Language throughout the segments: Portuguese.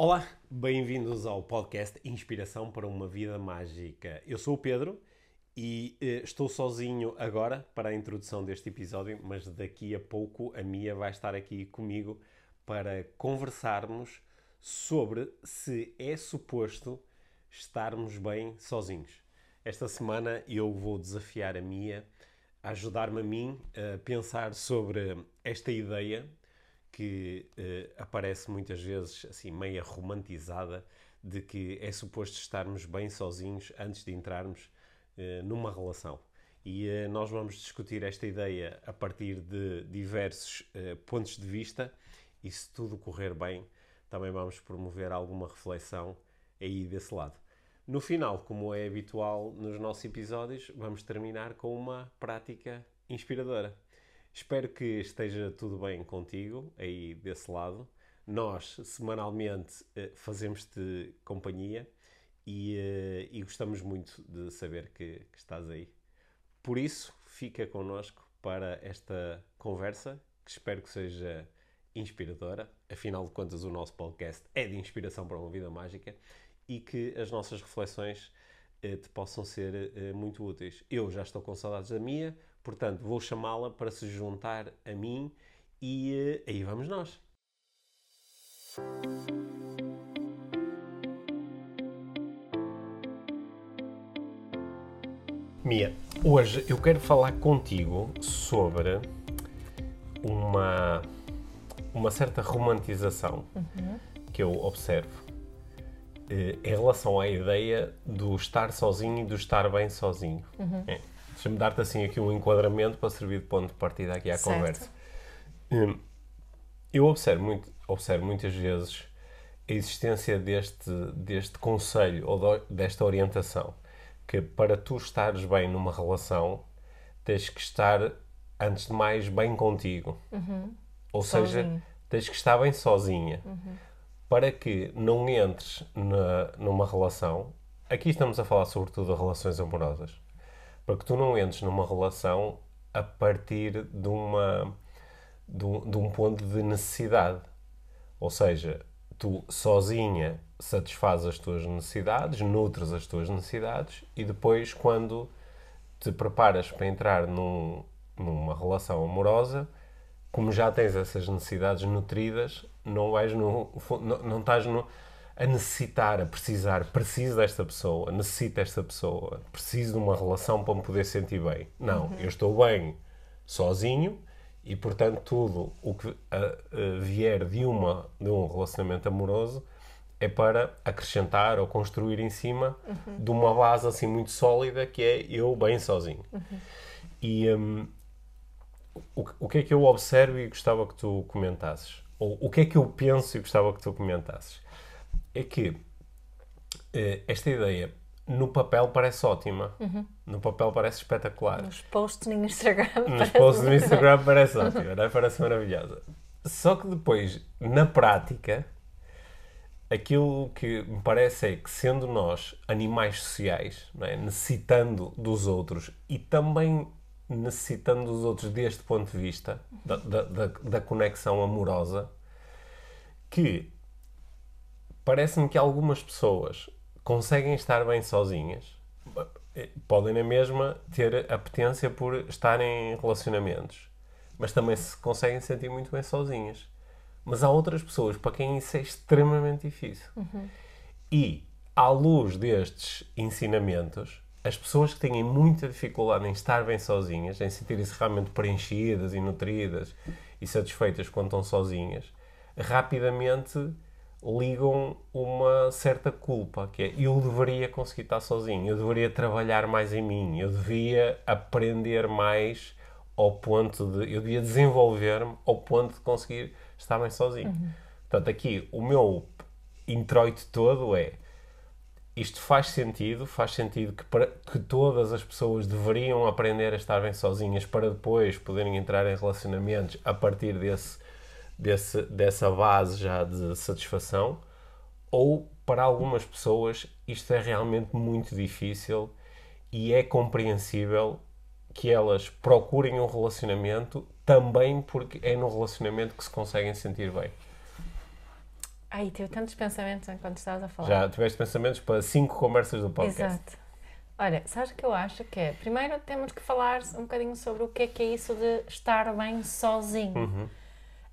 Olá, bem-vindos ao podcast Inspiração para uma Vida Mágica. Eu sou o Pedro e eh, estou sozinho agora para a introdução deste episódio, mas daqui a pouco a Mia vai estar aqui comigo para conversarmos sobre se é suposto estarmos bem sozinhos. Esta semana eu vou desafiar a Mia a ajudar-me a mim a pensar sobre esta ideia que uh, aparece muitas vezes assim meia romantizada de que é suposto estarmos bem sozinhos antes de entrarmos uh, numa relação. E uh, nós vamos discutir esta ideia a partir de diversos pontos de vista e se tudo correr bem, também vamos promover alguma reflexão aí desse lado. No final, como é habitual nos nossos episódios, vamos terminar com uma prática inspiradora. Espero que esteja tudo bem contigo aí desse lado. Nós, semanalmente, eh, fazemos-te companhia e, eh, e, gostamos muito de saber que, que estás aí. Por isso, fica connosco para esta conversa, que espero que seja inspiradora. Afinal de contas, o nosso podcast é de inspiração para uma vida mágica e que as nossas reflexões eh, te possam ser muito úteis. Eu já estou com saudades da minha, portanto vou chamá-la para se juntar a mim e eh, aí vamos nós. Mia, hoje eu quero falar contigo sobre uma, uma certa romantização uhum. que eu observo eh, em relação à ideia do estar sozinho e do estar bem sozinho. Uhum. É. Deixa-me dar-te assim aqui um enquadramento para servir de ponto de partida aqui à certo. conversa. Hum, eu observo, muito, observo muitas vezes a existência deste, deste conselho ou desta orientação que para tu estares bem numa relação tens que estar, antes de mais, bem contigo. Uhum. Ou Sozinho. seja, tens que estar bem sozinha. Uhum para que não entres na, numa relação. Aqui estamos a falar sobretudo de relações amorosas. Para que tu não entres numa relação a partir de, uma, de, um, de um ponto de necessidade. Ou seja, tu sozinha satisfazes as tuas necessidades, nutres as tuas necessidades e depois, quando te preparas para entrar num, numa relação amorosa, como já tens essas necessidades nutridas, não vais no, não, não estás no, a necessitar, a precisar, preciso desta pessoa, necessito desta pessoa, preciso de uma relação para me poder sentir bem. Não, uhum. eu estou bem sozinho e, portanto, tudo o que a, a vier de, uma, de um relacionamento amoroso é para acrescentar ou construir em cima uhum. de uma base assim muito sólida que é eu bem sozinho. Uhum. E um, o, o que é que eu observo e gostava que tu comentasses? ou o que é que eu penso e gostava que tu comentasses, é que eh, esta ideia no papel parece ótima, uhum. no papel parece espetacular. Nos posts no Instagram Nos posts no Instagram parece ótima, não é? parece maravilhosa. Só que depois, na prática, aquilo que me parece é que, sendo nós animais sociais, é? necessitando dos outros e também necessitando dos outros deste ponto de vista, da, da, da conexão amorosa, que parece-me que algumas pessoas conseguem estar bem sozinhas, podem na mesma ter apetência por estarem em relacionamentos, mas também se conseguem sentir muito bem sozinhas. Mas há outras pessoas para quem isso é extremamente difícil. Uhum. E, à luz destes ensinamentos, as pessoas que têm muita dificuldade em estar bem sozinhas, em sentirem-se realmente preenchidas e nutridas e satisfeitas quando estão sozinhas, rapidamente ligam uma certa culpa, que é eu deveria conseguir estar sozinho, eu deveria trabalhar mais em mim, eu devia aprender mais ao ponto de. eu devia desenvolver-me ao ponto de conseguir estar bem sozinho. Uhum. Portanto, aqui o meu introito todo é isto faz sentido, faz sentido que, para, que todas as pessoas deveriam aprender a estar bem sozinhas para depois poderem entrar em relacionamentos a partir desse, desse, dessa base já de satisfação, ou para algumas pessoas isto é realmente muito difícil e é compreensível que elas procurem um relacionamento também porque é no relacionamento que se conseguem sentir bem. Ai, tive tantos pensamentos enquanto estavas a falar. Já tiveste pensamentos para cinco conversas do podcast. Exato. Olha, sabes o que eu acho que é? Primeiro temos que falar um bocadinho sobre o que é que é isso de estar bem sozinho. Uhum.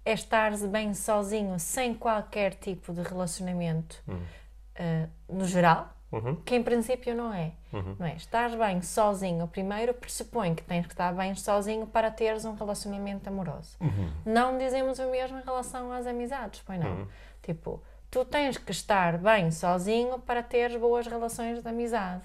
É estar bem sozinho, sem qualquer tipo de relacionamento, uh, no geral, Uhum. que em princípio não é. Não é? Estar bem sozinho, primeiro pressupõe que tens que estar bem sozinho para teres um relacionamento amoroso. Não dizemos o mesmo em relação às amizades, pois não? Tipo, tu tens que estar bem sozinho para teres boas relações de amizade.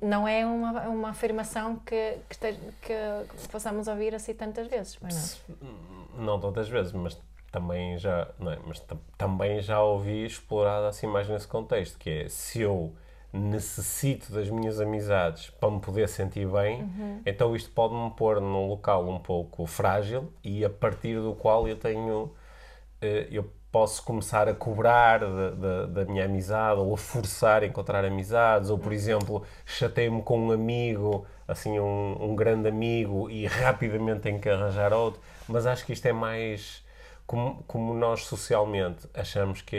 Não é uma, uma afirmação que, que, este- que possamos ouvir assim tantas vezes, pois não? Não tantas vezes, mas também já, não é? Mas tam- também já ouvi explorado assim mais nesse contexto, que é se eu necessito das minhas amizades para me poder sentir bem, Uhum. então isto pode-me pôr num local um pouco frágil e a partir do qual eu tenho eu posso começar a cobrar da, da, da minha amizade ou a forçar a encontrar amizades ou por exemplo chatei-me com um amigo assim um, um grande amigo e rapidamente tenho que arranjar outro mas acho que isto é mais como, como nós socialmente achamos que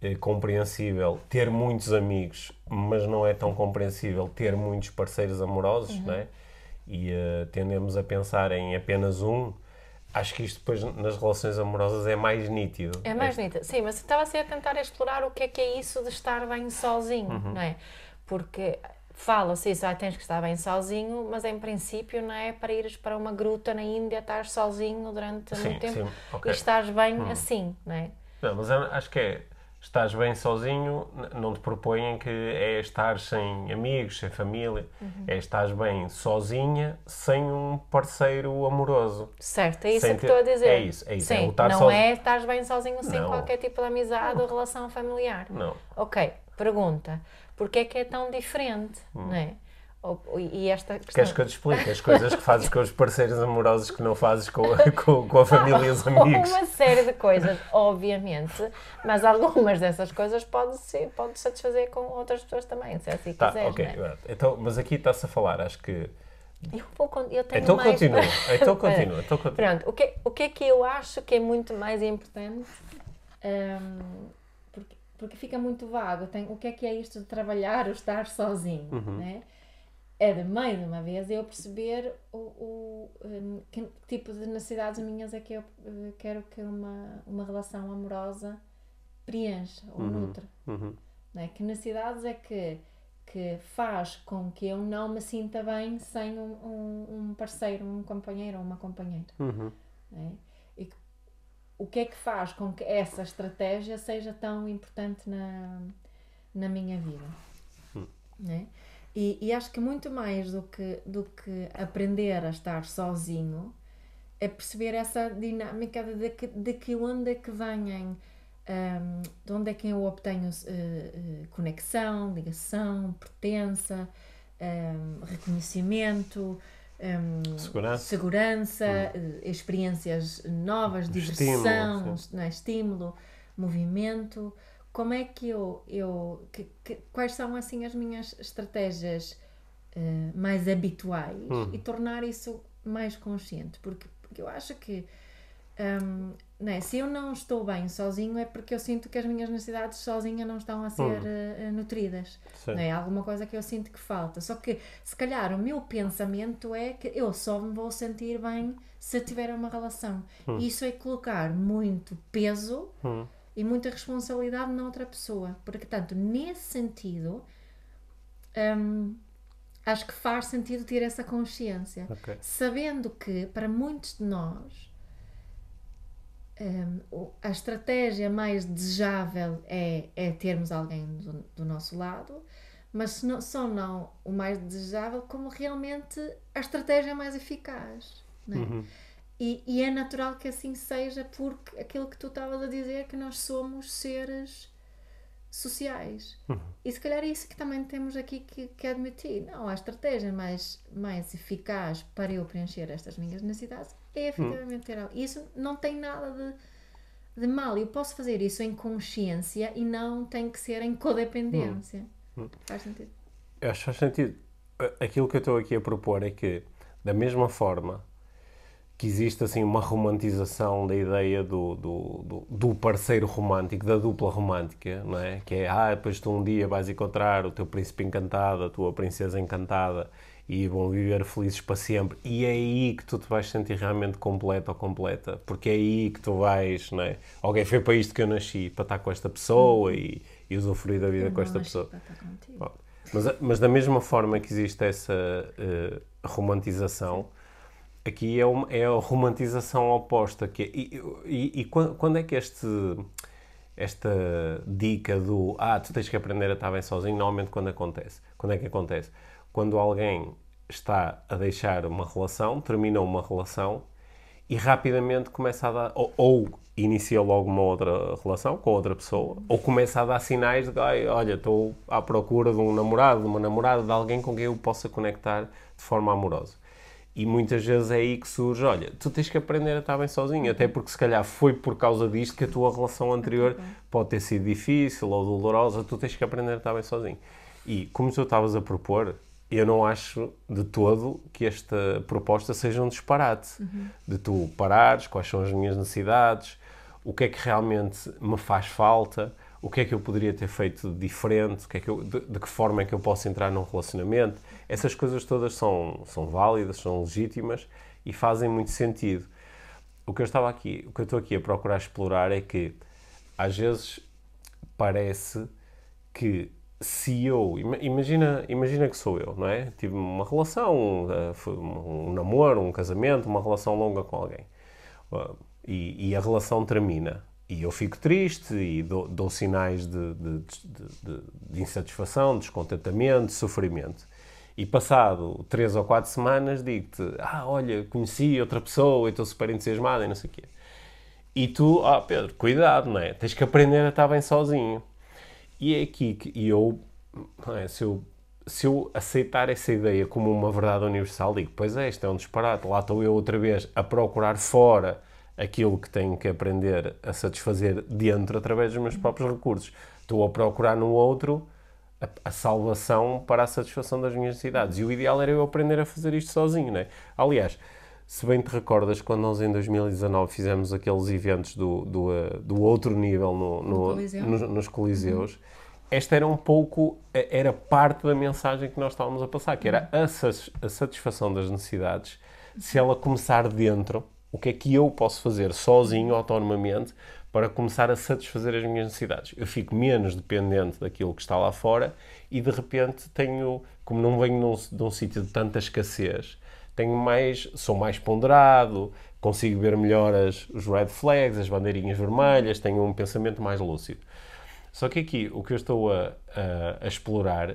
é eh, compreensível ter muitos amigos, mas não é tão compreensível ter muitos parceiros amorosos, Uhum. não é? E eh, tendemos a pensar em apenas um. Acho que isto depois nas relações amorosas é mais nítido. É mais nítido. Sim, mas estava assim a tentar explorar o que é que é isso de estar bem sozinho, Uhum. não é? Porque fala-se isso, ah, tens que estar bem sozinho, mas em princípio não é para ires para uma gruta na Índia, estar sozinho durante Sim, muito tempo sim, ok. Hum. e estás bem assim, não é? Não, mas acho que é. Estás bem sozinho, não te propõem que é estar sem amigos, sem família. Uhum. É estar bem sozinha, sem um parceiro amoroso. Certo, é isso Sem que ter- estou a dizer. é isso, é isso, é Sim, estar não sozinho. é estás bem sozinho sem Não. qualquer tipo de amizade ou relação familiar. Não. Ok, pergunta. Porquê é que é tão diferente, não é? E esta questão... Queres que eu te explique as coisas que fazes com os parceiros amorosos que não fazes com, a- com, com a família e os amigos? Uma série de coisas, obviamente, mas algumas dessas coisas pode, ser, pode satisfazer com outras pessoas também, se assim Tá, quiseres. ok. não é? Então, mas aqui está-se a falar, acho que. eu, vou, eu tenho Então mais continua, então continua, então continua. Pronto, o que, o que é que eu acho que é muito mais importante? hum, porque, porque fica muito vago. Tem, o que é que é isto de trabalhar ou estar sozinho? Né? É de mais uma vez eu perceber o, o, hum, que tipo de necessidades minhas é que eu eh, quero que uma, uma relação amorosa preencha ou nutra. Uhum. né? Que necessidades é que, que faz com que eu não me sinta bem sem um, um, um parceiro, um companheiro ou uma companheira? Uhum. né? E que- o que é que faz com que essa estratégia seja tão importante na, na minha vida? né? E, e acho que muito mais do que, do que aprender a estar sozinho é perceber essa dinâmica de, de que, de que onde é que vêm, hum, de onde é que eu obtenho eh, conexão, ligação, pertença, hum, reconhecimento, hum, Segurança. segurança, eh, experiências novas, diversão, sim. não é? estímulo, movimento. Como é que eu, eu que- que- quais são assim as minhas estratégias eh, mais habituais e tornar isso mais consciente? Porque, porque eu acho que hum, não é? se eu não estou bem sozinho é porque eu sinto que as minhas necessidades sozinha não estão a ser eh, nutridas. Sim. Não é alguma coisa que eu sinto que falta. Só que se calhar o meu pensamento é que eu só me vou sentir bem se tiver uma relação. E Isso é colocar muito peso Hum. E muita responsabilidade na outra pessoa. Porque, tanto, nesse sentido, hum, acho que faz sentido ter essa consciência. Ok. Sabendo que, para muitos de nós, hum, a estratégia mais desejável é, é termos alguém do, do nosso lado, mas se não- só não o mais desejável, como realmente a estratégia mais eficaz. Não é? E, e é natural que assim seja, porque aquilo que tu estavas a dizer, que nós somos seres sociais. E se calhar é isso que também temos aqui que, que admitir. Não, a estratégia mais, mais eficaz para eu preencher estas minhas necessidades é efetivamente ter algo. Isso não tem nada de, de mal. Eu posso fazer isso em consciência e não tem que ser em codependência. Faz sentido? Eu acho que faz sentido. Aquilo que eu estou aqui a propor é que, da mesma forma que existe assim uma romantização da ideia do, do, do, parceiro romântico, da dupla romântica, não é? Que é, ah, depois tu um dia vais encontrar o teu príncipe encantado, a tua princesa encantada e vão viver felizes para sempre. E é aí que tu te vais sentir realmente completo ou completa, porque é aí que tu vais, não é? Alguém foi para isto que eu nasci, para estar com esta pessoa e, e usufruir da vida eu com esta pessoa. para estar contigo. Bom, mas, mas da mesma forma que existe essa eh, romantização, aqui é, uma, é a romantização oposta. Que é- e, e, e quan- quando é que este, esta dica do ah, tu tens que aprender a estar bem sozinho, normalmente quando acontece? Quando é que acontece? Quando alguém está a deixar uma relação, terminou uma relação e rapidamente começa a dar, ou, ou inicia logo uma outra relação com outra pessoa, ou começa a dar sinais de que, "Ai, olha, estou à procura de um namorado, de uma namorada, de alguém com quem eu possa conectar de forma amorosa. E muitas vezes é aí que surge, olha, tu tens que aprender a estar bem sozinho, até porque se calhar foi por causa disto que a tua relação anterior pode ter sido difícil ou dolorosa, tu tens que aprender a estar bem sozinho. E como tu estavas a propor, eu não acho de todo que esta proposta seja um disparate. De tu parares, quais são as minhas necessidades, o que é que realmente me faz falta, o que é que eu poderia ter feito diferente, o que é que eu- de, de que forma é que eu posso entrar num relacionamento. Essas coisas todas são, são válidas, são legítimas e fazem muito sentido. O que eu estava aqui, o que eu estou aqui a procurar explorar é que às vezes parece que se eu ima- imagina imagina que sou eu não é? Tive uma relação eh, um, um namoro um casamento uma relação longa com alguém. Uh, e, e a relação termina. E eu fico triste e dou, dou sinais de, de, de, de- insatisfação descontentamento de sofrimento e passado três ou quatro semanas digo-te ah olha conheci outra pessoa estou super entusiasmado e não sei o quê e tu, ah Pedro, cuidado, não é? Tens que aprender a estar bem sozinho. E é aqui que eu, é? se eu, se eu aceitar essa ideia como uma verdade universal, digo, pois é, isto é um disparate. Lá estou eu outra vez a procurar fora aquilo que tenho que aprender a satisfazer dentro através dos meus próprios recursos. Estou a procurar no outro a, a salvação para a satisfação das minhas necessidades. E o ideal era eu aprender a fazer isto sozinho, não é? Aliás, se bem te recordas, quando nós em 2019 fizemos aqueles eventos do, do, eh, do outro nível no, no- Coliseu. nos, nos coliseus, esta era um pouco, eh, era parte da mensagem que nós estávamos a passar, que era a, a satisfação das necessidades, se ela começar dentro, o que é que eu posso fazer sozinho, autonomamente, para começar a satisfazer as minhas necessidades. Eu fico menos dependente daquilo que está lá fora e de repente tenho, como não venho num, de um sítio de tanta escassez, tenho mais, sou mais ponderado, consigo ver melhor as, os red flags, as bandeirinhas vermelhas, tenho um pensamento mais lúcido. Só que aqui o que eu estou a, a- a explorar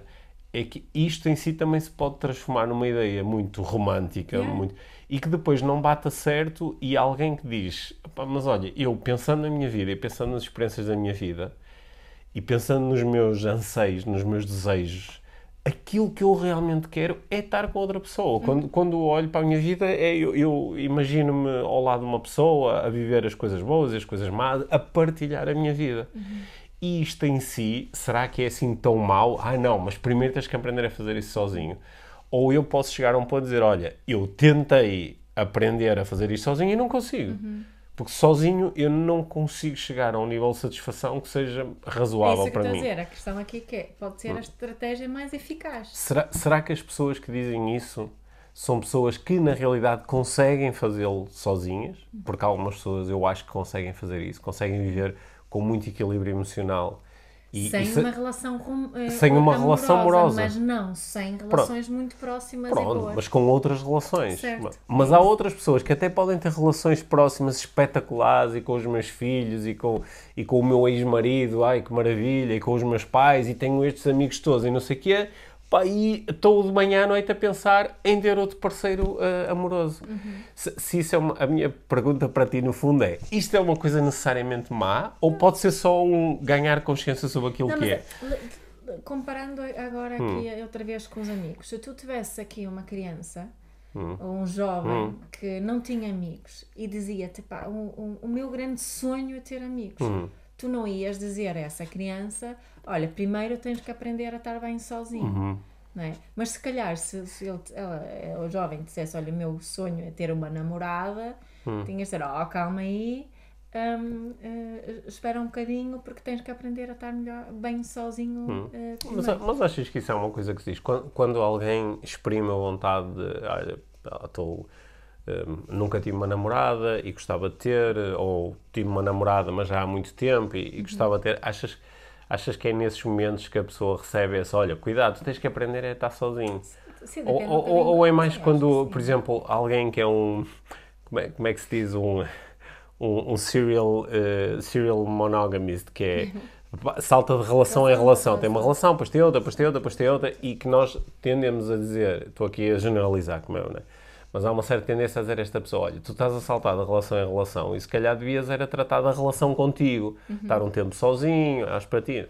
é que isto em si também se pode transformar numa ideia muito romântica Yeah. muito, e que depois não bata certo e alguém que diz, "Epá, mas olha, eu pensando na minha vida e pensando nas experiências da minha vida e pensando nos meus anseios, nos meus desejos, aquilo que eu realmente quero é estar com outra pessoa. Quando, quando olho para a minha vida, é, eu, eu imagino-me ao lado de uma pessoa, a viver as coisas boas e as coisas más, a partilhar a minha vida. E isto em si, será que é assim tão mau? Ah, não, mas primeiro tens que aprender a fazer isso sozinho. Ou eu posso chegar a um ponto de dizer, olha, eu tentei aprender a fazer isto sozinho e não consigo. Porque sozinho eu não consigo chegar a um nível de satisfação que seja É razoável que para mim. dizer. A questão aqui que é, pode ser a estratégia mais eficaz. Será, será que as pessoas que dizem isso são pessoas que na realidade conseguem fazê-lo sozinhas? Porque algumas pessoas eu acho que conseguem fazer isso, conseguem viver com muito equilíbrio emocional. E, sem e se- uma relação rom- eh, sem uma relação amorosa. Mas não, sem relações muito próximas e Pronto, boas. mas com outras relações. Certo. Mas há outras pessoas que até podem ter relações próximas espetaculares e com os meus filhos e com, e com o meu ex-marido, ai que maravilha, e com os meus pais e tenho estes amigos todos e não sei o quê. Pá, e estou de manhã à noite a pensar em ter outro parceiro ah, amoroso. Uhum. Se, se isso é uma, a minha pergunta para ti, no fundo, é: isto é uma coisa necessariamente má ou pode ser só um ganhar consciência sobre aquilo Não, que é? le- Comparando agora Hum. aqui outra vez com os amigos, se tu tivesse aqui uma criança Hum. ou um jovem que não tinha amigos e dizia-te, pá, o, o- o meu grande sonho é ter amigos, Hum. Tu não ias dizer a essa criança, olha, primeiro tens que aprender a estar bem sozinho. Uhum. Não é? Mas se calhar, se, se ele, ela, o jovem dissesse: Olha, o meu sonho é ter uma namorada, hum. tinhas de dizer: Oh, calma aí, um, uh, eh, espera um bocadinho porque tens que aprender a estar melhor, bem sozinho. Hum. Uh, mas, mas achas que isso é uma coisa que se diz? Quando, quando alguém exprime a vontade de. Olha, estou. Um, nunca tive uma namorada e gostava de ter, ou tive uma namorada, mas já há muito tempo e, e uhum. gostava de ter. Achas, achas que é nesses momentos que a pessoa recebe esse: olha, cuidado, tu tens que aprender a estar sozinho? Sim, ou, ou, ou, é mais quando, por exemplo, alguém que é um. Como é, como é que se diz? Um um, um serial, uh, serial monogamist, que é salta de relação em relação. Tem uma relação, depois tem outra, depois tem outra, depois tem outra, e que nós tendemos a dizer, estou aqui a generalizar, como é, né? Mas há uma certa tendência a dizer a esta pessoa, olha, tu estás a saltar de relação em relação e se calhar devias era tratar da relação contigo, uhum. estar um tempo sozinho, às para ti.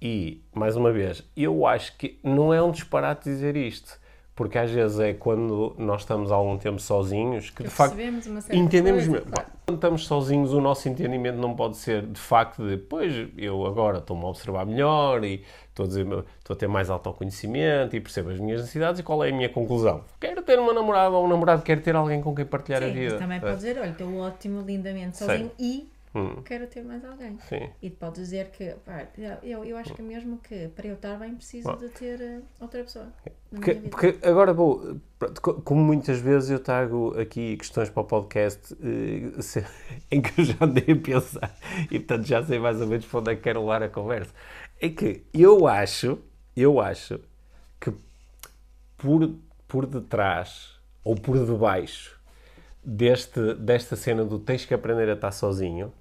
E, mais uma vez, eu acho que não é um disparate dizer isto porque às vezes é quando nós estamos há algum tempo sozinhos que, de facto entendemos mesmo. Claro. Quando estamos sozinhos, o nosso entendimento não pode ser de facto de, pois eu agora estou-me a observar melhor e estou a, dizer, estou a ter mais autoconhecimento e percebo as minhas necessidades e qual é a minha conclusão? Quero ter uma namorada ou um namorado, quero ter alguém com quem partilhar Sim, a vida. Mas também é. pode dizer, olha, estou ótimo, lindamente sozinho Sim. e Hum. quero ter mais alguém. Sim. E pode dizer que, pá, eu, eu acho que mesmo que para eu estar bem preciso Bom. de ter uh, outra pessoa. Porque, porque, agora vou, como muitas vezes eu trago aqui questões para o podcast uh, se, em que eu já andei a pensar e portanto já sei mais ou menos para onde é que quero levar a conversa. É que eu acho, eu acho que por, por detrás ou por debaixo deste, desta cena do tens que aprender a estar sozinho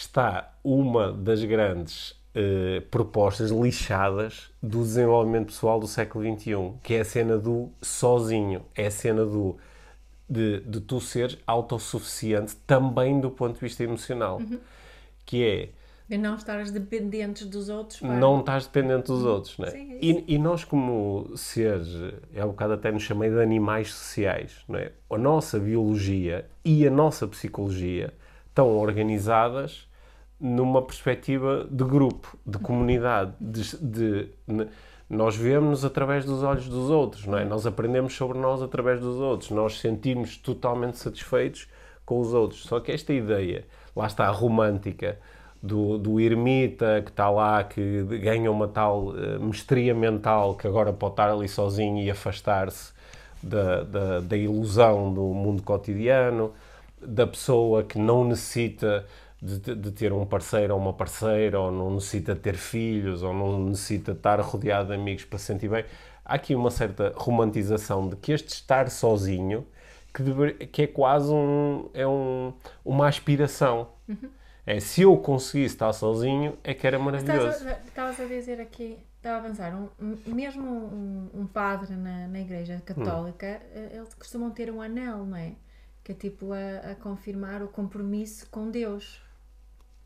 está uma das grandes uh, propostas lixadas do desenvolvimento pessoal do século XXI, que é a cena do sozinho, é a cena do de, de tu seres autossuficiente também do ponto de vista emocional, uhum. que é de não estares dependentes dos outros. Para... Não estás dependente dos outros, não é? Sim, é e, e, nós, como seres, é um bocado até nos chamei de animais sociais, não é? A nossa biologia e a nossa psicologia estão organizadas numa perspectiva de grupo, de comunidade, de, de, nós vemos-nos através dos olhos dos outros, não é? Nós aprendemos sobre nós através dos outros, nós sentimos totalmente satisfeitos com os outros. Só que esta ideia, lá está a romântica, do, do ermita que está lá, que ganha uma tal uh, mestria mental que agora pode estar ali sozinho e afastar-se da, da, da ilusão do mundo cotidiano, da pessoa que não necessita de, de, ter um parceiro ou uma parceira, ou não necessita ter filhos, ou não necessita estar rodeado de amigos para se sentir bem. Há aqui uma certa romantização de que este estar sozinho, que, deve, que é quase um, é um, uma aspiração. Uhum. É, se eu conseguisse estar sozinho, é que era maravilhoso. Estavas a, a, dizer aqui, estava a avançar, um, mesmo um, um, padre na, na igreja católica, hum. eles costumam ter um anel, não é? Que é tipo a, a confirmar o compromisso com Deus.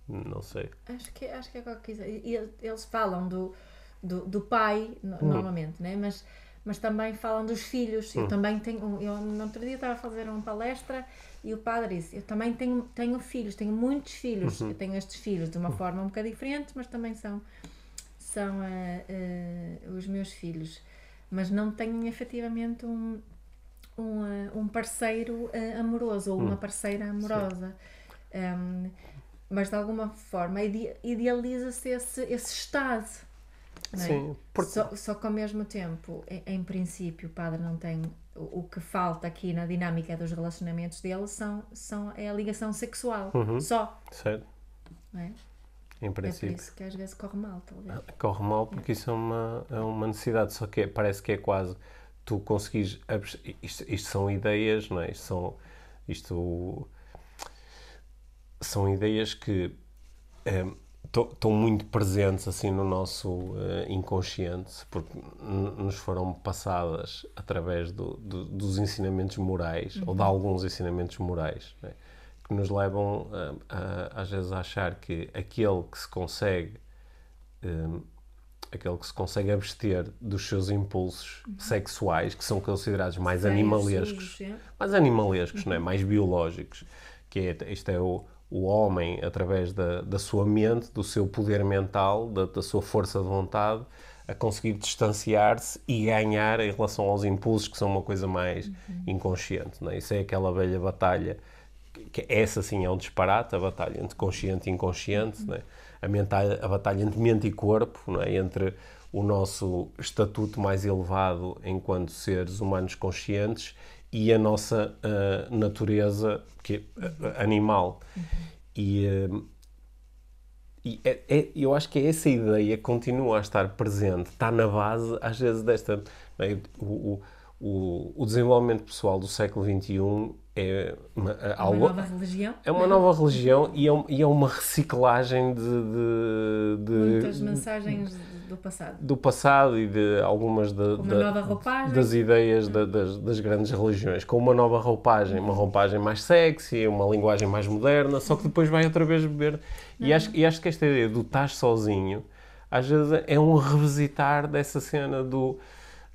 Não sei. Acho que, acho que é qualquer coisa. Eles falam do, do, do pai, hum. normalmente, né? mas, mas também falam dos filhos. Hum. Eu também tenho. Eu no outro dia estava a fazer uma palestra e o padre disse: Eu também tenho, tenho filhos, tenho muitos filhos. Uhum. Eu tenho estes filhos de uma uhum. forma um bocado diferente, mas também são, são uh, uh, os meus filhos. Mas não tenho efetivamente um, um, uh, um parceiro amoroso ou uma hum. parceira amorosa. Um, mas de alguma forma idealiza-se esse, esse estado. É? Sim. Porque... Só, só que ao mesmo tempo, em, em, princípio, o padre não tem. O, o, que falta aqui na dinâmica dos relacionamentos dele são, são, é a ligação sexual. Uhum. Só. Certo. É? Em princípio. É por isso que às vezes corre mal, talvez. Ah, corre mal porque é. isso é uma, é uma necessidade, só que é, parece que é quase tu conseguires. Isto, isto são ideias, não é? Isto são. Isto são ideias que estão eh, muito presentes assim no nosso uh, inconsciente porque nos foram passadas através do, do, dos ensinamentos morais uhum. ou de uhum. alguns ensinamentos morais né? que nos levam a, a, às vezes a achar que aquele que se consegue um, aquele que se consegue abster dos seus impulsos uhum. sexuais que são considerados mais animalescos mais animalescos uhum. né? mais biológicos que é, isto é o o homem, através da, da sua mente, do seu poder mental, da, da sua força de vontade, a conseguir distanciar-se e ganhar em relação aos impulsos que são uma coisa mais Uhum. inconsciente. Não é? Isso é aquela velha batalha, que- essa sim é um disparate, a batalha entre consciente e inconsciente, é? a, mental, a batalha entre mente e corpo, não é? entre o nosso estatuto mais elevado enquanto seres humanos conscientes e a nossa ah, natureza que, é, animal. E, ah, e é- é- eu acho que é essa ideia continua a estar presente, está na base, às vezes, desta. O, o, o, o desenvolvimento pessoal do século XXI é uma, Uma algo. nova religião. É uma nova religião e é, e é uma reciclagem de, de- de- Muitas mensagens do passado. do passado e de algumas da- das ideias da- das, das grandes religiões, com uma nova roupagem, uma roupagem mais sexy, uma linguagem mais moderna, só que depois vai outra vez beber. E acho, e acho que esta ideia do estás sozinho, às vezes é um revisitar dessa cena do.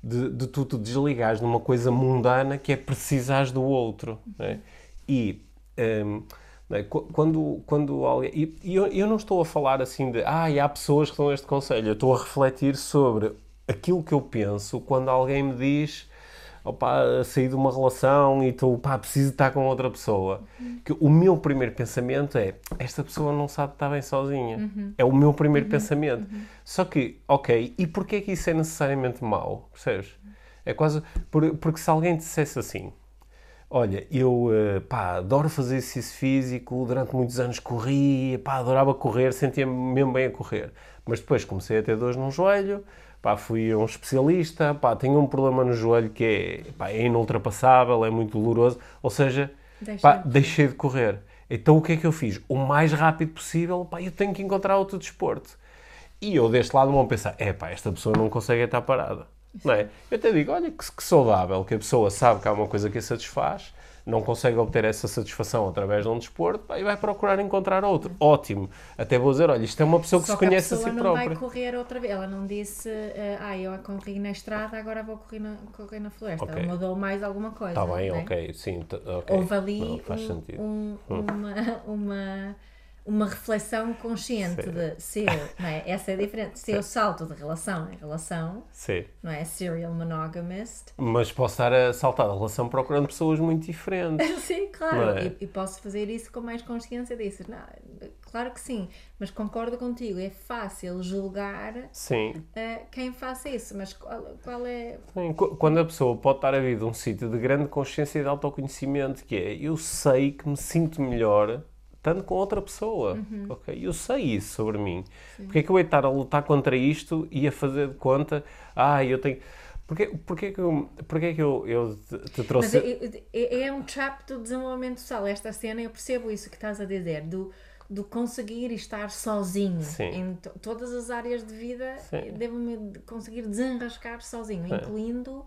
De, de tu te desligares numa coisa mundana que é precisares do outro. não é? E não é? Qu- quando, quando alguém. E e eu, eu não estou a falar assim de. Ah, há pessoas que dão este conselho. Eu estou a refletir sobre aquilo que eu penso quando alguém me diz. Opa, saí de uma relação e estou, pá, preciso estar com outra pessoa. Que o meu primeiro pensamento é: esta pessoa não sabe estar bem sozinha. É o meu primeiro pensamento. Só que, ok, e porquê que isso é necessariamente mau? Percebes? É quase. por- porque se alguém dissesse assim: Olha, eu eh, pá, adoro fazer exercício físico, durante muitos anos corri, pá, adorava correr, sentia-me mesmo bem a correr. Mas depois comecei a ter dores num joelho, pá, fui a um especialista, pá, tenho um problema no joelho que é, pá, é inultrapassável, é muito doloroso, ou seja, pá, de- deixei de correr. Então o que é que eu fiz? O mais rápido possível, pá, eu tenho que encontrar outro desporto. E eu deste lado vão pensar, é pá, esta pessoa não consegue estar parada. Não é? Eu até digo, olha que, que saudável, que a pessoa sabe que há uma coisa que a satisfaz, não consegue obter essa satisfação através de um desporto pá, e vai procurar encontrar outro. Ótimo. Até vou dizer, olha, isto é uma pessoa que Só se que a conhece a pessoa si não própria. vai correr outra vez. Ela não disse, ah, eu corri na estrada, agora vou correr na, correr na floresta. Ok. Ela mudou mais alguma coisa. Está bem, né? ok, sim. t- ok. Houve ali Não, faz um- sentido. um- uma, uma, uma reflexão consciente Sim. de se eu, não é? Essa é diferente. Se eu salto de relação em relação, Sim. não é? Serial monogamist. Mas posso estar a saltar da relação procurando pessoas muito diferentes. Sim, claro. é? E, e posso fazer isso com mais consciência disso. Não, claro que sim. Mas concordo contigo. É fácil julgar Sim. eh, quem faça isso. Mas qual, qual é. Sim, qu- Quando a pessoa pode estar a vir de um sítio de grande consciência e de autoconhecimento, que é eu sei que me sinto melhor com outra pessoa. Uhum. ok? Eu sei isso sobre mim. Porque é que eu de estar a lutar contra isto e a fazer de conta, ah, eu tenho. Porquê, porquê que eu, porquê que eu, eu te, te Mas trouxe. é, é- é um trap do desenvolvimento pessoal. Esta cena, eu percebo isso que estás a dizer, do, do conseguir estar sozinho Sim. em to- todas as áreas de vida. Sim. Devo-me conseguir desenrascar sozinho, incluindo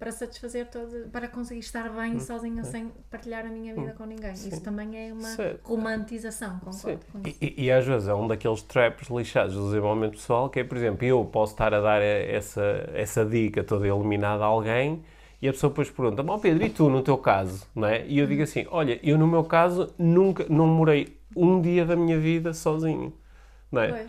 para satisfazer todo, para conseguir estar bem Hum. sozinho sem partilhar a minha vida com ninguém. Isso também é uma Sim. romantização, Sim. concordo com E, isso. e- e às vezes é um daqueles traps lixados do desenvolvimento pessoal que é, por exemplo, eu posso estar a dar essa, essa dica toda iluminada a alguém e a pessoa depois pergunta, bom Pedro, e tu no teu caso? Não é? E eu digo assim, olha, eu no meu caso nunca, não morei um dia da minha vida sozinho. Não é?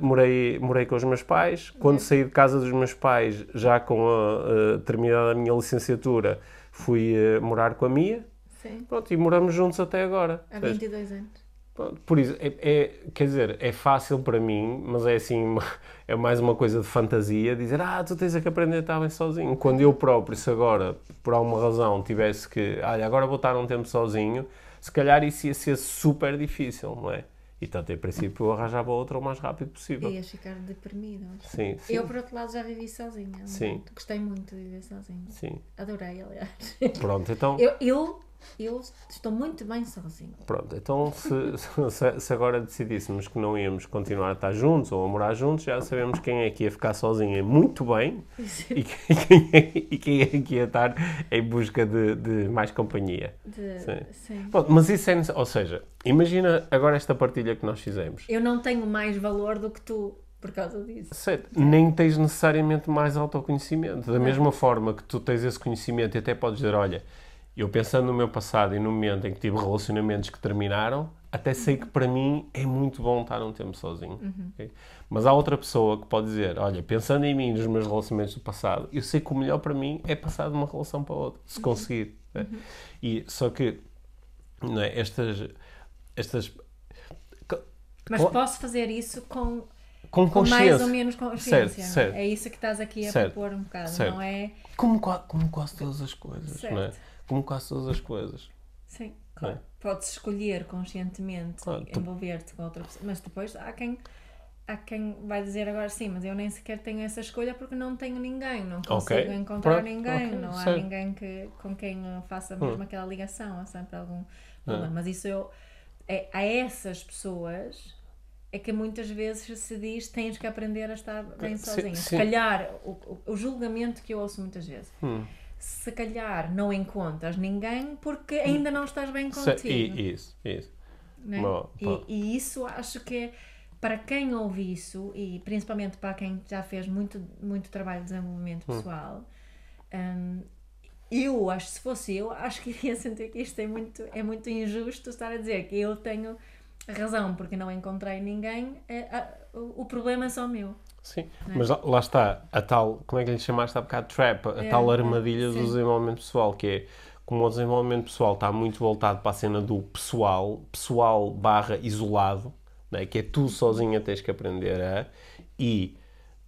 Morei, morei com os meus pais. Quando saí de casa dos meus pais, já com a, a terminada a minha licenciatura, fui eh, morar com a Mia. Sim. Pronto, e moramos juntos até agora. Há Sabes? 22 anos. Pronto, Por isso, é, é- quer dizer, é fácil para mim, mas é assim, é mais uma coisa de fantasia, dizer, ah, tu tens é que aprender a estar bem sozinho. Quando eu próprio, se agora, por alguma razão, tivesse que, olha, agora vou estar um tempo sozinho, se calhar isso ia ser super difícil, não é? E tanto, em princípio, eu arranjava outra o mais rápido possível. Ias ficar deprimido. Sim, sim, Eu, por outro lado, já vivi sozinha. Sim. muito. Gostei muito de viver sozinha. sim. Adorei, aliás. Pronto, então... Eu, eu, eu estou muito bem sozinha. Pronto, então se, se, agora decidíssemos que não íamos continuar a estar juntos ou a morar juntos, já sabemos quem é que ia ficar sozinha muito bem e quem, é, e quem é que ia estar em busca de, de mais companhia. De- Sim. sim. Pronto, mas isso é. Ou seja, imagina agora esta partilha que nós fizemos. Eu não tenho mais valor do que tu por causa disso. Certo, nem tens necessariamente mais autoconhecimento. Da mesma forma que tu tens esse conhecimento e até podes dizer, olha, eu pensando no meu passado e no momento em que tive relacionamentos que terminaram, até sei que para mim é muito bom estar um tempo sozinho. ok? Mas há outra pessoa que pode dizer: Olha, pensando em mim, nos meus relacionamentos do passado, eu sei que o melhor para mim é passar de uma relação para outra, se conseguir. né? E, só que não é, estas. estas Mas Cla- posso fazer isso com, com com mais ou menos consciência. Certo, certo. É isso que estás aqui a Certo, propor um bocado, certo. não é? Como, como quase todas as coisas, Certo. não é? Como quase todas as coisas. Sim, é? claro. Podes escolher conscientemente Claro, tu- envolver-te com outra pessoa, mas depois há quem, há quem vai dizer agora sim, mas eu nem sequer tenho essa escolha porque não tenho ninguém, não consigo Ok, encontrar pronto, ninguém, ok, não há ninguém que, com quem eu faça Hum. mesmo aquela ligação, há sempre algum problema. Mas isso eu, é, a essas pessoas é que muitas vezes se diz tens que aprender a estar bem Sim, sozinha. Se calhar, o, o- o julgamento que eu ouço muitas vezes. Hum. Se calhar não encontras ninguém porque ainda não estás bem contigo. e, isso, isso. né? Bom, E- bom. E, isso acho que é para quem ouve isso e principalmente para quem já fez muito, muito trabalho de desenvolvimento Hum. pessoal, hum, eu acho, se fosse eu, acho que iria sentir que isto é muito, é muito injusto estar a dizer que eu tenho razão porque não encontrei ninguém, é, a- o problema é só meu. Sim, é? mas lá, lá está, a tal, como é que lhe chamaste há bocado? Trap, a É, tal é, armadilha do sim. desenvolvimento pessoal, que é como o desenvolvimento pessoal está muito voltado para a cena do pessoal, pessoal barra isolado, né, que é tu sozinha tens que aprender a, e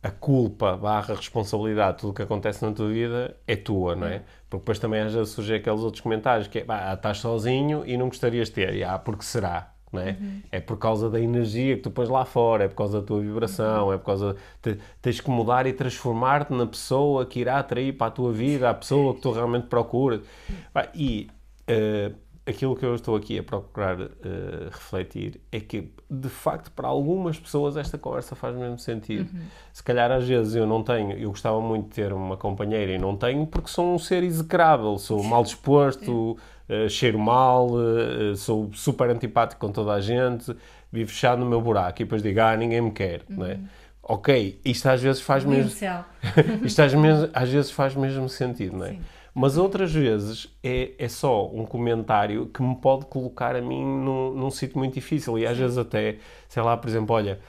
a culpa barra responsabilidade, tudo o que acontece na tua vida é tua, não é? Porque depois também às vezes surgem aqueles outros comentários que é, pá, estás sozinho e não gostarias de ter, e, ah, porque será? É? é por causa da energia que tu pões lá fora, é por causa da tua vibração, é por causa. te- tens que mudar e transformar-te na pessoa que irá atrair para a tua vida, a pessoa que tu realmente procuras. Pá, E eh, aquilo que eu estou aqui a procurar eh, refletir é que, de facto, para algumas pessoas esta conversa faz mesmo sentido. Se calhar às vezes eu não tenho, eu gostava muito de ter uma companheira e não tenho porque sou um ser execrável, sou mal disposto, eh, cheiro mal, eh, sou super antipático com toda a gente, vivo fechado no meu buraco e depois digo, ah, ninguém me quer, não é? Ok, isto às vezes faz mesmo isto às, às vezes faz mesmo sentido, não é? Sim. Mas outras vezes é, é só um comentário que me pode colocar a mim num, num sítio muito difícil. E às vezes até, sei lá, por exemplo, olha,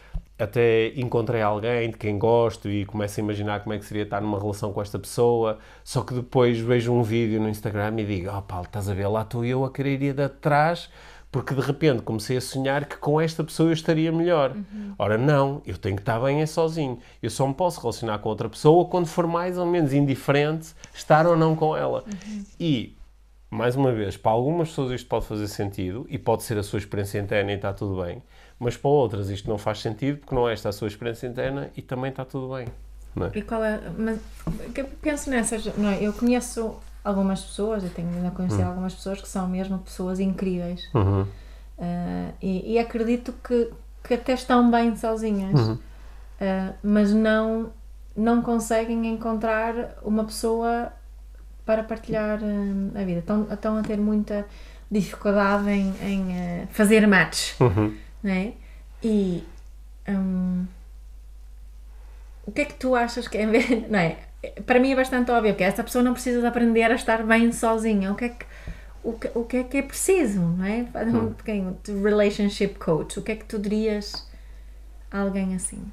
até encontrei alguém de quem gosto e começo a imaginar como é que seria estar numa relação com esta pessoa, só que depois vejo um vídeo no Instagram e digo, oh Paulo, estás a ver, lá estou eu a querer ir de atrás porque de repente comecei a sonhar que com esta pessoa eu estaria melhor. Ora, não, eu tenho que estar bem é sozinho. Eu só me posso relacionar com outra pessoa quando for mais ou menos indiferente estar ou não com ela. E, mais uma vez, para algumas pessoas isto pode fazer sentido e pode ser a sua experiência interna e está tudo bem, mas para outras isto não faz sentido porque não é esta a sua experiência interna e também está tudo bem. Não é? E qual é. Mas penso nessas. Não é? Eu conheço algumas pessoas, eu tenho ainda conhecido algumas pessoas que são mesmo pessoas incríveis. Uhum. Ah, e, e acredito que, que até estão bem sozinhas, Uhum. Ah, mas não, não conseguem encontrar uma pessoa para partilhar ah, a vida. Estão, estão a ter muita dificuldade em, em fazer match, Uhum. Não é? E hum, o que é que tu achas que é, não é? Para mim é bastante óbvio que essa pessoa não precisa de aprender a estar bem sozinha. O que é que o que, o que é que é preciso, não é? Fazer um pequeno relationship coach. O que é que tu dirias a alguém assim?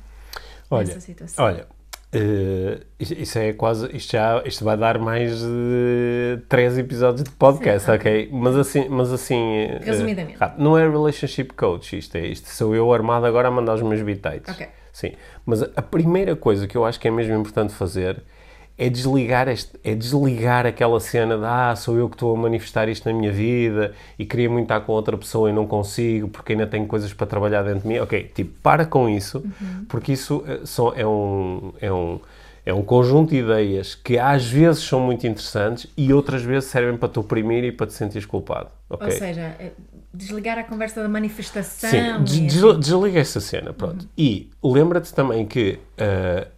Olha, nessa situação? Olha, eh, isso é quase. Isto, já, isto vai dar mais de três episódios de podcast, Sim, ok? Mas assim. Mas assim eh, Resumidamente. rápido. não é relationship coach, isto é isto. Sou eu armado agora a mandar os meus bitites. Ok. Sim. Mas a primeira coisa que eu acho que é mesmo importante fazer é desligar, este, é desligar aquela cena de ah, sou eu que estou a manifestar isto na minha vida e queria muito estar com outra pessoa e não consigo porque ainda tenho coisas para trabalhar dentro de mim. Ok, tipo, para com isso, porque isso eh, só é um, é um é um conjunto de ideias que às vezes são muito interessantes e outras vezes servem para te oprimir e para te sentires culpado. ok? Ou seja, é desligar a conversa da manifestação. Sim, des- des- desliga essa cena, pronto. E lembra-te também que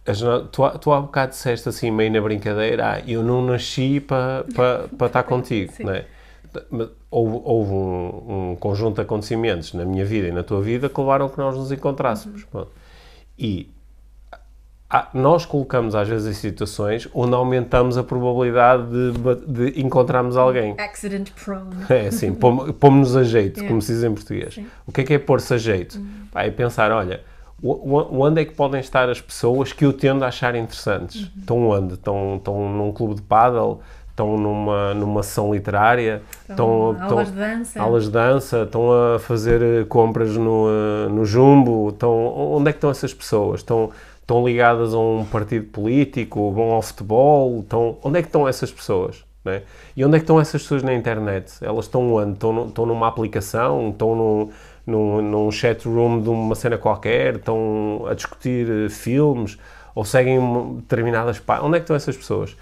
as no- tu, há- tu há bocado disseste assim, meio na brincadeira, ah, eu não nasci para pa, pa estar contigo, Sim. não é? Houve, houve um, um conjunto de acontecimentos na minha vida e na tua vida que levaram a que nós nos encontrássemos. pronto. E nós colocamos às vezes em situações onde aumentamos a probabilidade de, de encontrarmos alguém. Accident prone. É pom- pomos-nos a jeito, Yeah. como se diz em português. Sim. Uhum. O que é que é pôr-se a jeito? Pá, é pensar, olha, onde é que podem estar as pessoas que eu tendo a achar interessantes? Uhum. Estão onde? Estão, estão num clube de paddle? Estão numa, numa sessão literária? Então, Estão, aulas estão- de dança. aulas de dança? Estão a fazer eh, compras no, eh, no Jumbo? Estão, onde é que estão essas pessoas? Estão, estão ligadas a um partido político? Vão ao futebol? Estão, onde é que estão essas pessoas? né? E onde é que estão essas pessoas na internet? Elas estão onde? Estão, estão numa aplicação? Estão num, num, num chat room de uma cena qualquer? Estão a discutir eh, filmes? Ou seguem determinadas? Onde é que estão essas pessoas?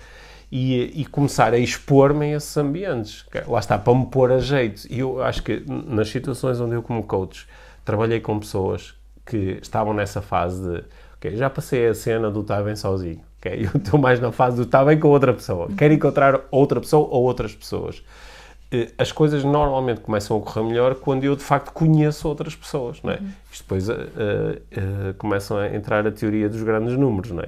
E, e começar a expor-me a esses ambientes. que Lá está, para me pôr a jeito. E eu acho que nas situações onde eu, como coach, trabalhei com pessoas que estavam nessa fase de ok, já passei a cena do estar bem sozinho. ok, Eu estou mais na fase do estar bem com outra pessoa. Quero encontrar outra pessoa ou outras pessoas. Eh, As coisas normalmente começam a correr melhor quando eu de facto conheço outras pessoas, não é? Isto depois eh, eh, começam a entrar a teoria dos grandes números, não é?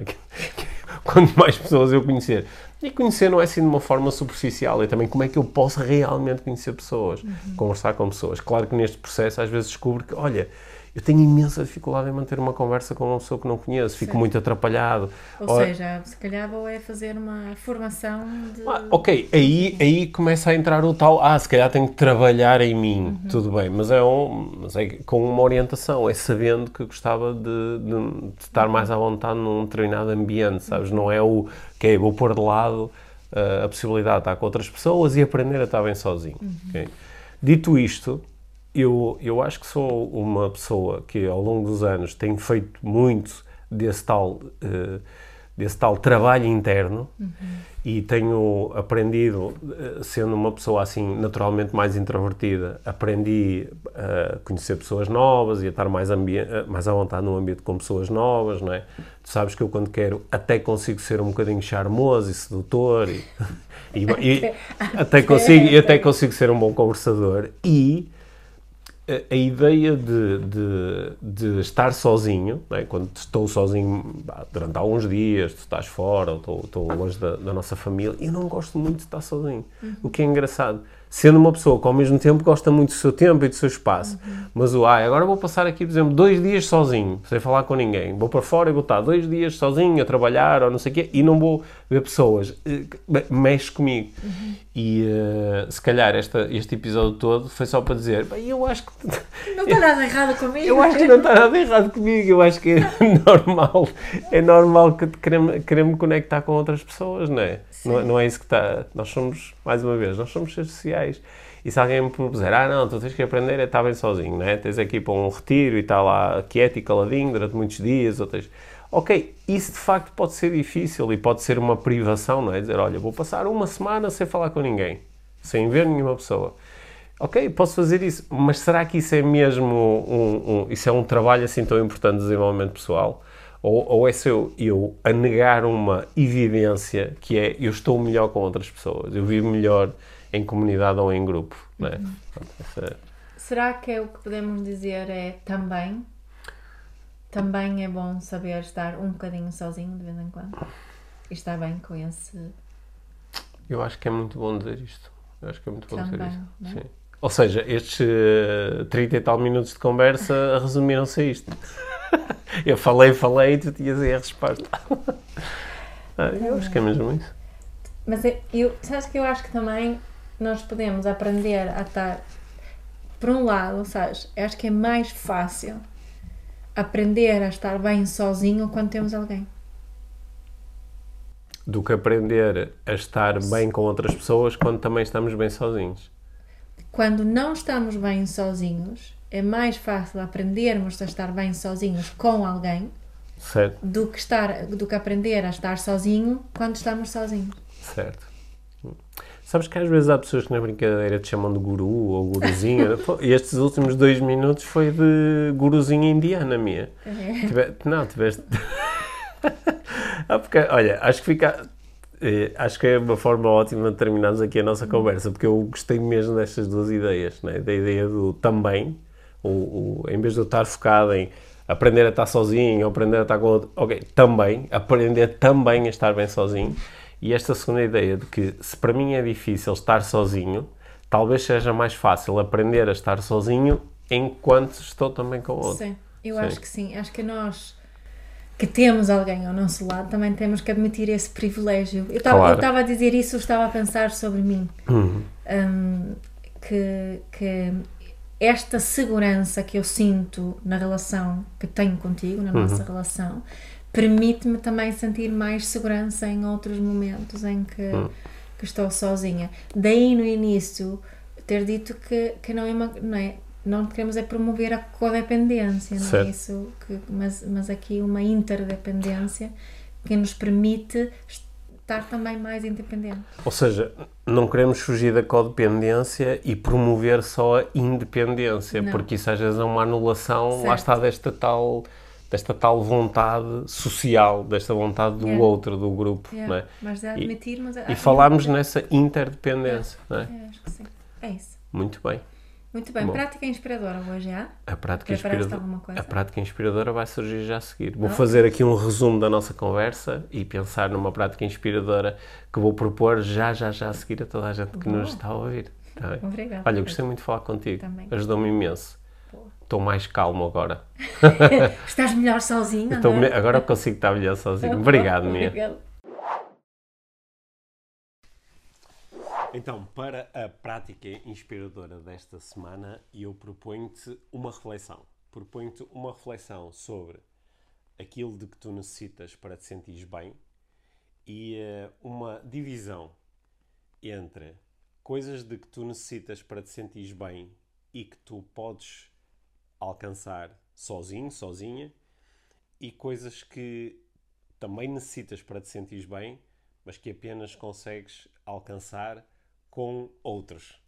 Quanto mais pessoas eu conhecer. E conhecer não é assim de uma forma superficial, é também como é que eu posso realmente conhecer pessoas, conversar com pessoas. Claro que neste processo às vezes descubro que, olha, eu tenho imensa dificuldade em manter uma conversa com uma pessoa que não conheço, fico muito atrapalhado. Ou Ou- seja, se calhar vou é fazer uma formação de. ah, ok, aí, aí começa a entrar o tal, ah, se calhar tenho que trabalhar em mim, tudo bem, mas é, um, mas é com uma orientação, é sabendo que gostava de, de- de estar mais à vontade num determinado ambiente, sabes? Não é o, ok, vou pôr de lado ah, a possibilidade de estar com outras pessoas e aprender a estar bem sozinho. ok? Dito isto, eu, eu acho que sou uma pessoa que ao longo dos anos tenho feito muito desse tal, eh, desse tal trabalho interno e tenho aprendido, eh, sendo uma pessoa assim naturalmente mais introvertida, aprendi a conhecer pessoas novas e a estar mais, eh, mais à vontade num ambiente com pessoas novas, não é? Tu sabes que eu quando quero até consigo ser um bocadinho charmoso e sedutor e, e- e até consigo, e até consigo ser um bom conversador e a, a ideia de, de, de estar sozinho, não é? quando estou sozinho durante alguns dias, tu estás fora, ou estou, estou longe da, da nossa família, eu não gosto muito de estar sozinho. O que é engraçado. Sendo uma pessoa que ao mesmo tempo gosta muito do seu tempo e do seu espaço, mas o ah, agora vou passar aqui, por exemplo, dois dias sozinho, sem falar com ninguém. Vou para fora e vou estar dois dias sozinho a trabalhar ou não sei o quê e não vou ver pessoas. Eh, Mexe comigo. E eh, se calhar esta, este episódio todo foi só para dizer, "Bem, eu acho que Não está nada errado comigo. eu acho que não está nada errado comigo, eu acho que é normal, é normal que queremos, queremos conectar com outras pessoas, não é? Não, não é isso que está. Nós somos, mais uma vez, nós somos seres sociais. E se alguém me propuser, ah não, tu tens que aprender a estar bem sozinho, não é? Tens aqui para um retiro e está lá quieto e caladinho durante muitos dias, ou tens... Ok, isso de facto pode ser difícil e pode ser uma privação, não é? Dizer, olha, vou passar uma semana sem falar com ninguém, sem ver nenhuma pessoa. Ok, posso fazer isso, mas será que isso é mesmo um, um- isso é um trabalho assim tão importante de desenvolvimento pessoal? Ou, ou é se eu, eu a negar uma evidência que é eu estou melhor com outras pessoas, eu vivo melhor em comunidade ou em grupo, não é? Portanto, essa- Será que é o que podemos dizer é também? Também é bom saber estar um bocadinho sozinho de vez em quando? E estar bem com esse. eu acho que é muito bom dizer isto. Eu acho que é muito bom dizer Também, isto. não é? Sim. Ou seja, estes eh, 30 e tal minutos de conversa resumiram-se a isto. eu falei, falei e tu tinhas aí a resposta. Ah, eu acho que é mesmo isso. Mas é- eu, sabes que eu acho que também nós podemos aprender a estar. Por um lado, sabes, eu acho que é mais fácil aprender a estar bem sozinho quando temos alguém. Do que aprender a estar bem com outras pessoas quando também estamos bem sozinhos. Quando não estamos bem sozinhos, é mais fácil aprendermos a estar bem sozinhos com alguém Certo? do que, estar, do que aprender a estar sozinho quando estamos sozinhos. Certo. Sabes que às vezes há pessoas que na brincadeira te chamam de guru ou guruzinha. E estes últimos dois minutos foi de guruzinha indiana minha. Tive- Não, tiveste. ah, porque, olha, acho que fica. eh, Acho que é uma forma ótima de terminarmos aqui a nossa conversa, porque eu gostei mesmo destas duas ideias, né? da ideia do também, o, o- em vez de eu estar focado em aprender a estar sozinho, aprender a estar com outro. Ok, também, aprender também a estar bem sozinho. E esta segunda ideia de que se para mim é difícil estar sozinho, talvez seja mais fácil aprender a estar sozinho enquanto estou também com o outro. Sim, eu sim. acho que sim. Acho que nós que temos alguém ao nosso lado também temos que admitir esse privilégio. Eu estava claro. a dizer isso, eu estava a pensar sobre mim. Uhum. Um, que, que esta segurança que eu sinto na relação que tenho contigo, na uhum. nossa relação, permite-me também sentir mais segurança em outros momentos em que, uhum. que estou sozinha. Daí no início ter dito que, que não, é uma, não é não queremos é promover a codependência, não é isso? Que, mas, mas aqui uma interdependência que nos permite estar também mais independente. Ou seja, não queremos fugir da codependência e promover só a independência, não. porque isso às vezes é uma anulação, certo. lá está, desta tal, desta tal vontade social, desta vontade do outro, do grupo. Não é? Mas é admitir, mas E, e falarmos nessa interdependência. É? é, acho que sim. É isso. Muito bem. Muito bem, Bom, prática inspiradora hoje há? A prática, inspiradora, a prática inspiradora vai surgir já a seguir. Vou fazer aqui um resumo da nossa conversa e pensar numa prática inspiradora que vou propor já, já, já a seguir a toda a gente que Boa. nos está a ouvir. Tá Obrigada. Olha, gostei muito de falar contigo. Ajudou-me imenso. Estou mais calmo agora. Estás melhor sozinho? Me... Agora consigo estar melhor sozinho. Obrigado, Mia. Obrigado. Então, para a prática inspiradora desta semana, eu proponho-te uma reflexão. Proponho-te uma reflexão sobre aquilo de que tu necessitas para te sentires bem e uh, uma divisão entre coisas de que tu necessitas para te sentires bem e que tu podes alcançar sozinho, sozinha, e coisas que também necessitas para te sentires bem, mas que apenas consegues alcançar com outros.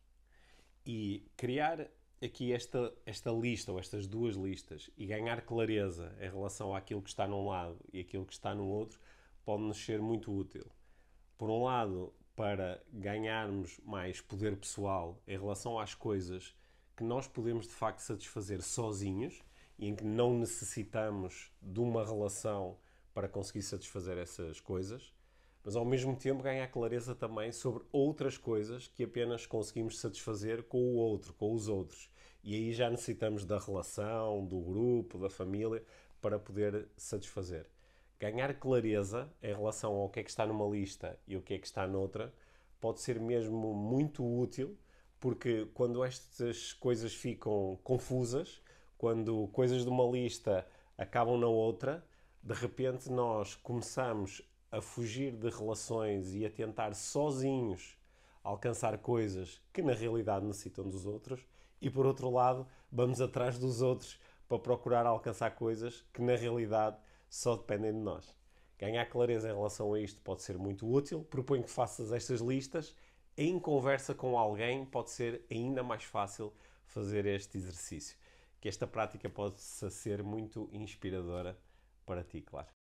E criar aqui esta, esta lista, ou estas duas listas, e ganhar clareza em relação àquilo que está num lado e aquilo que está no outro, pode-nos ser muito útil. Por um lado, para ganharmos mais poder pessoal em relação às coisas que nós podemos de facto satisfazer sozinhos e em que não necessitamos de uma relação para conseguir satisfazer essas coisas mas ao mesmo tempo ganhar clareza também sobre outras coisas que apenas conseguimos satisfazer com o outro, com os outros. E aí já necessitamos da relação, do grupo, da família para poder satisfazer. Ganhar clareza em relação ao que é que está numa lista e o que é que está noutra pode ser mesmo muito útil, porque quando estas coisas ficam confusas, quando coisas de uma lista acabam na outra, de repente nós começamos a fugir de relações e a tentar sozinhos alcançar coisas que na realidade necessitam dos outros, e por outro lado, vamos atrás dos outros para procurar alcançar coisas que na realidade só dependem de nós. Ganhar clareza em relação a isto pode ser muito útil. Proponho que faças estas listas. Em conversa com alguém, pode ser ainda mais fácil fazer este exercício. Que esta prática possa ser muito inspiradora para ti, claro.